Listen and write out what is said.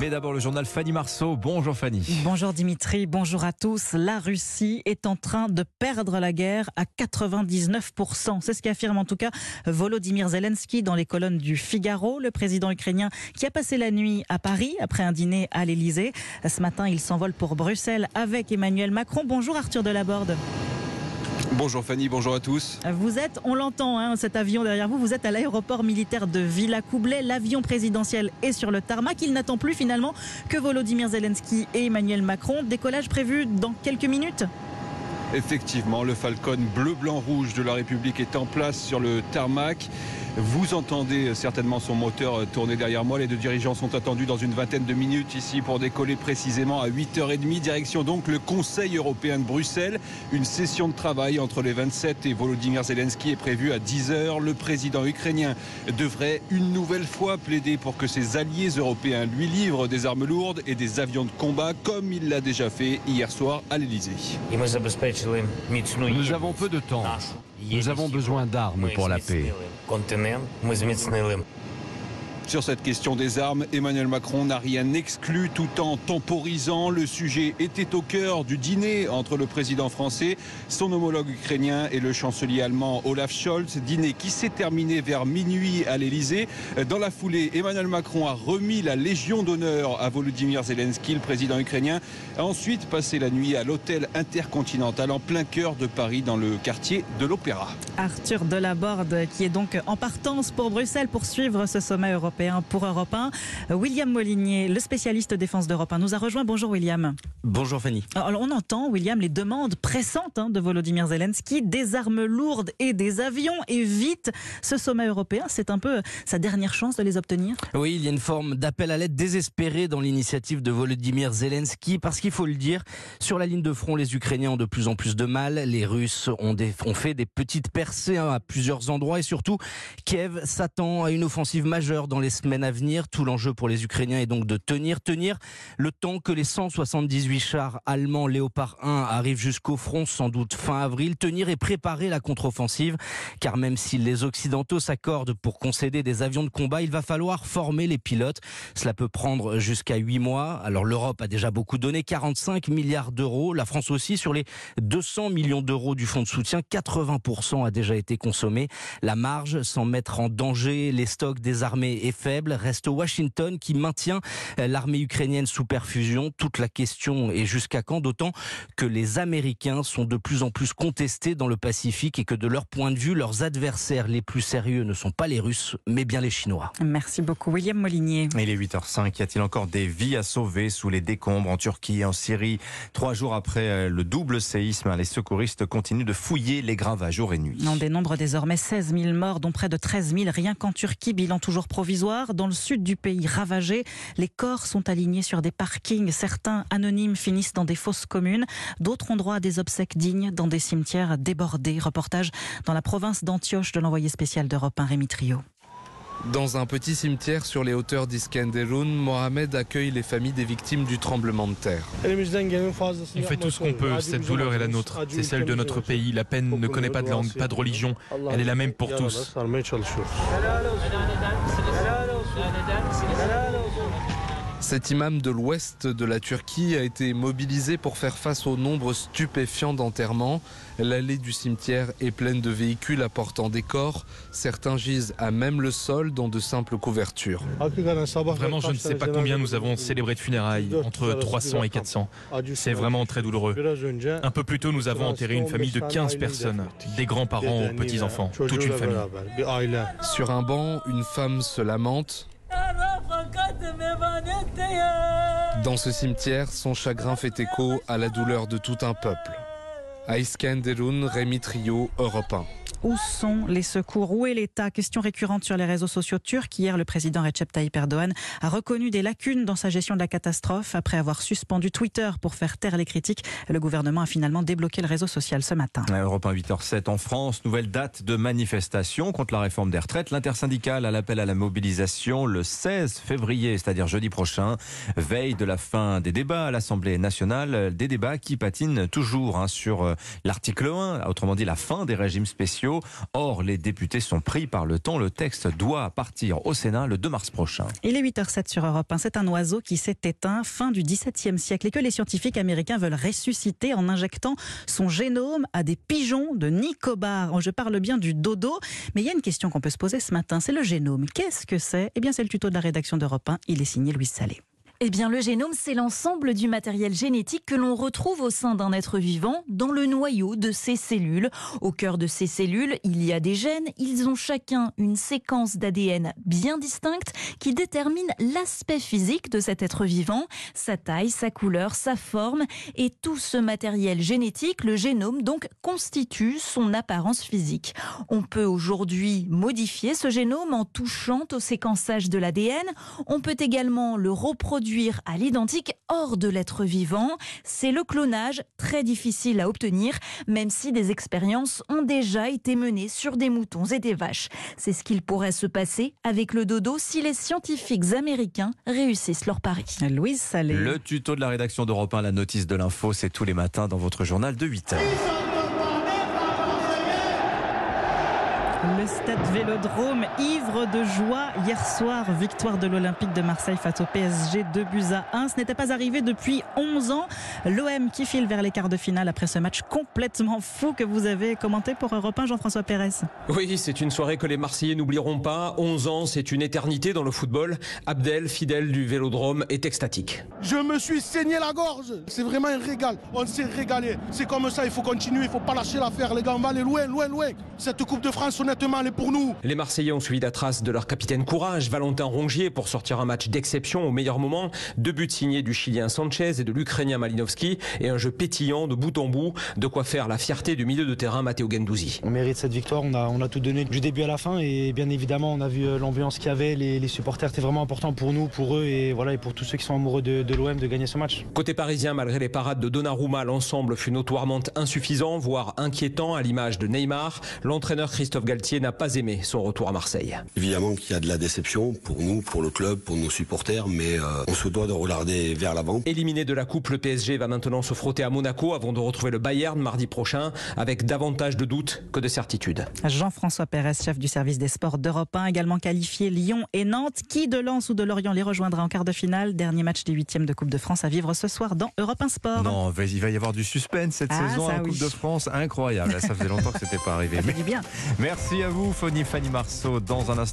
Mais d'abord le journal Fanny Marceau. Bonjour Fanny. Bonjour Dimitri, bonjour à tous. La Russie est en train de perdre la guerre à 99%. C'est ce qu'affirme en tout cas Volodymyr Zelensky dans les colonnes du Figaro, le président ukrainien qui a passé la nuit à Paris après un dîner à l'Elysée. Ce matin, il s'envole pour Bruxelles avec Emmanuel Macron. Bonjour Arthur Delaborde. Bonjour Fanny, bonjour à tous. Vous êtes, on l'entend, hein, cet avion derrière vous, vous êtes à l'aéroport militaire de Villacoublay. L'avion présidentiel est sur le tarmac. Il n'attend plus finalement que Volodymyr Zelensky et Emmanuel Macron. Décollage prévu dans quelques minutes Effectivement, le Falcon bleu, blanc, rouge de la République est en place sur le tarmac. Vous entendez certainement son moteur tourner derrière moi. Les deux dirigeants sont attendus dans une vingtaine de minutes ici pour décoller précisément à 8h30. Direction donc le Conseil européen de Bruxelles. Une session de travail entre les 27 et Volodymyr Zelensky est prévue à 10h. Le président ukrainien devrait une nouvelle fois plaider pour que ses alliés européens lui livrent des armes lourdes et des avions de combat comme il l'a déjà fait hier soir à l'Elysée. Nous avons peu de temps. Nous avons besoin d'armes pour la paix. Sur cette question des armes, Emmanuel Macron n'a rien exclu tout en temporisant. Le sujet était au cœur du dîner entre le président français, son homologue ukrainien et le chancelier allemand Olaf Scholz. Dîner qui s'est terminé vers minuit à l'Elysée. Dans la foulée, Emmanuel Macron a remis la Légion d'honneur à Volodymyr Zelensky, le président ukrainien, a ensuite passé la nuit à l'hôtel intercontinental en plein cœur de Paris dans le quartier de l'Opéra. Arthur Delaborde qui est donc en partance pour Bruxelles pour suivre ce sommet européen pour Europe 1. William Molinier, le spécialiste défense d'Europe 1, nous a rejoint. Bonjour William. Bonjour Fanny. Alors on entend, William, les demandes pressantes hein, de Volodymyr Zelensky, des armes lourdes et des avions, et vite. Ce sommet européen, c'est un peu sa dernière chance de les obtenir Oui, il y a une forme d'appel à l'aide désespéré dans l'initiative de Volodymyr Zelensky, parce qu'il faut le dire, sur la ligne de front, les Ukrainiens ont de plus en plus de mal, les Russes ont, des, ont fait des petites percées hein, à plusieurs endroits, et surtout, Kiev s'attend à une offensive majeure dans les semaines à venir. Tout l'enjeu pour les Ukrainiens est donc de tenir, tenir le temps que les 178 chars allemands Léopard 1 arrivent jusqu'au front, sans doute fin avril, tenir et préparer la contre-offensive. Car même si les Occidentaux s'accordent pour concéder des avions de combat, il va falloir former les pilotes. Cela peut prendre jusqu'à 8 mois. Alors l'Europe a déjà beaucoup donné, 45 milliards d'euros. La France aussi, sur les 200 millions d'euros du fonds de soutien, 80% a déjà été consommé. La marge, sans mettre en danger les stocks des armées et faible. Reste Washington qui maintient euh, l'armée ukrainienne sous perfusion. Toute la question est jusqu'à quand D'autant que les Américains sont de plus en plus contestés dans le Pacifique et que de leur point de vue, leurs adversaires les plus sérieux ne sont pas les Russes, mais bien les Chinois. Merci beaucoup, William Molinier. Il est 8h05. Y a-t-il encore des vies à sauver sous les décombres en Turquie et en Syrie? Trois jours après euh, le double séisme, les secouristes continuent de fouiller les gravages jour et nuit. On dénombre désormais 16 000 morts, dont près de 13 000 rien qu'en Turquie, bilan toujours provisoire dans le sud du pays ravagé. Les corps sont alignés sur des parkings. Certains anonymes finissent dans des fosses communes. D'autres ont droit à des obsèques dignes dans des cimetières débordés. Reportage dans la province d'Antioche de l'envoyé spécial d'Europe 1, Rémi Trio. Dans un petit cimetière sur les hauteurs d'Iskenderun, Mohamed accueille les familles des victimes du tremblement de terre. On fait tout ce qu'on peut, cette douleur est la nôtre, c'est celle de notre pays. La peine ne connaît pas de langue, pas de religion, elle est la même pour tous. Cet imam de l'ouest de la Turquie a été mobilisé pour faire face au nombre stupéfiant d'enterrements. L'allée du cimetière est pleine de véhicules apportant des corps. Certains gisent à même le sol dans de simples couvertures. Vraiment, je ne sais pas combien nous avons célébré de funérailles, entre 300 et 400. C'est vraiment très douloureux. Un peu plus tôt, nous avons enterré une famille de 15 personnes, des grands-parents aux petits-enfants, toute une famille. Sur un banc, une femme se lamente. Dans ce cimetière, son chagrin fait écho à la douleur de tout un peuple. À Iskenderun, Rémi Trio, Europe 1. Où sont les secours? Où est l'État? Question récurrente sur les réseaux sociaux turcs. Hier, le président Recep Tayyip Erdogan a reconnu des lacunes dans sa gestion de la catastrophe. Après avoir suspendu Twitter pour faire taire les critiques, le gouvernement a finalement débloqué le réseau social ce matin. Europe 1, 8h07 en France. Nouvelle date de manifestation contre la réforme des retraites. L'intersyndicale a l'appel à la mobilisation le 16 février, c'est-à-dire jeudi prochain, veille de la fin des débats à l'Assemblée nationale. Des débats qui patinent toujours hein, sur euh, l'article 1, autrement dit la fin des régimes spéciaux. Or, les députés sont pris par le temps. Le texte doit partir au Sénat le 2 mars prochain. Il est 8h07 sur Europe 1. C'est un oiseau qui s'est éteint fin du XVIIe siècle et que les scientifiques américains veulent ressusciter en injectant son génome à des pigeons de Nicobar. Je parle bien du dodo, mais il y a une question qu'on peut se poser ce matin, c'est le génome. Qu'est-ce que c'est? Eh bien, c'est le tuto de la rédaction d'Europe 1. Il est signé Louis Salé. Eh bien, le génome, c'est l'ensemble du matériel génétique que l'on retrouve au sein d'un être vivant, dans le noyau de ses cellules. Au cœur de ces cellules, il y a des gènes. Ils ont chacun une séquence d'ADN bien distincte qui détermine l'aspect physique de cet être vivant, sa taille, sa couleur, sa forme. Et tout ce matériel génétique, le génome, donc, constitue son apparence physique. On peut aujourd'hui modifier ce génome en touchant au séquençage de l'ADN. On peut également le reproduire à l'identique hors de l'être vivant. C'est le clonage, très difficile à obtenir, même si des expériences ont déjà été menées sur des moutons et des vaches. C'est ce qu'il pourrait se passer avec le dodo si les scientifiques américains réussissent leur pari. Louise Salé. Le tuto de la rédaction d'Europe 1, la notice de l'info, c'est tous les matins dans votre journal de 8 h stade Vélodrome, ivre de joie hier soir, victoire de l'Olympique de Marseille face au PSG 2 buts à 1. Ce n'était pas arrivé depuis 11 ans. L'OM qui file vers les quarts de finale après ce match complètement fou que vous avez commenté pour Europe 1, Jean-François Pérez. Oui, c'est une soirée que les Marseillais n'oublieront pas. 11 ans, c'est une éternité dans le football. Abdel, fidèle du Vélodrome, est extatique. Je me suis saigné la gorge. C'est vraiment un régal. On s'est régalé. C'est comme ça, il faut continuer, il ne faut pas lâcher l'affaire. Les gars, on va aller loin, loin, loin. Cette Coupe de France, on est pour nous. Les Marseillais ont suivi la trace de leur capitaine courage, Valentin Rongier, pour sortir un match d'exception au meilleur moment. Deux buts signés du Chilien Sanchez et de l'Ukrainien Malinowski et un jeu pétillant de bout en bout, de quoi faire la fierté du milieu de terrain Matteo Gendouzi. On mérite cette victoire, on a, on a tout donné du début à la fin et bien évidemment on a vu euh, l'ambiance qu'il y avait, les, supporters étaient vraiment important pour nous, pour eux et voilà et pour tous ceux qui sont amoureux de, de l'OM de gagner ce match. Côté parisien, malgré les parades de Donnarumma, l'ensemble fut notoirement insuffisant, voire inquiétant à l'image de Neymar. L'entraîneur Christophe Galtier n'a pas aimé son retour à Marseille. Évidemment qu'il y a de la déception pour nous, pour le club, pour nos supporters, mais euh, on se doit de regarder vers l'avant. Éliminé de la coupe, le PSG va maintenant se frotter à Monaco avant de retrouver le Bayern mardi prochain avec davantage de doutes que de certitudes. Jean-François Pérez, chef du service des sports d'Europe 1, également qualifié Lyon et Nantes. Qui de Lens ou de Lorient les rejoindra en quart de finale Dernier match des huitièmes de Coupe de France à vivre ce soir dans Europe 1 Sport. Non, il va y avoir du suspense cette ah, saison en Coupe de France. Incroyable. Ça faisait longtemps que c'était pas arrivé. Bien. Merci à vous, Fanny Marceau. Dans un instant.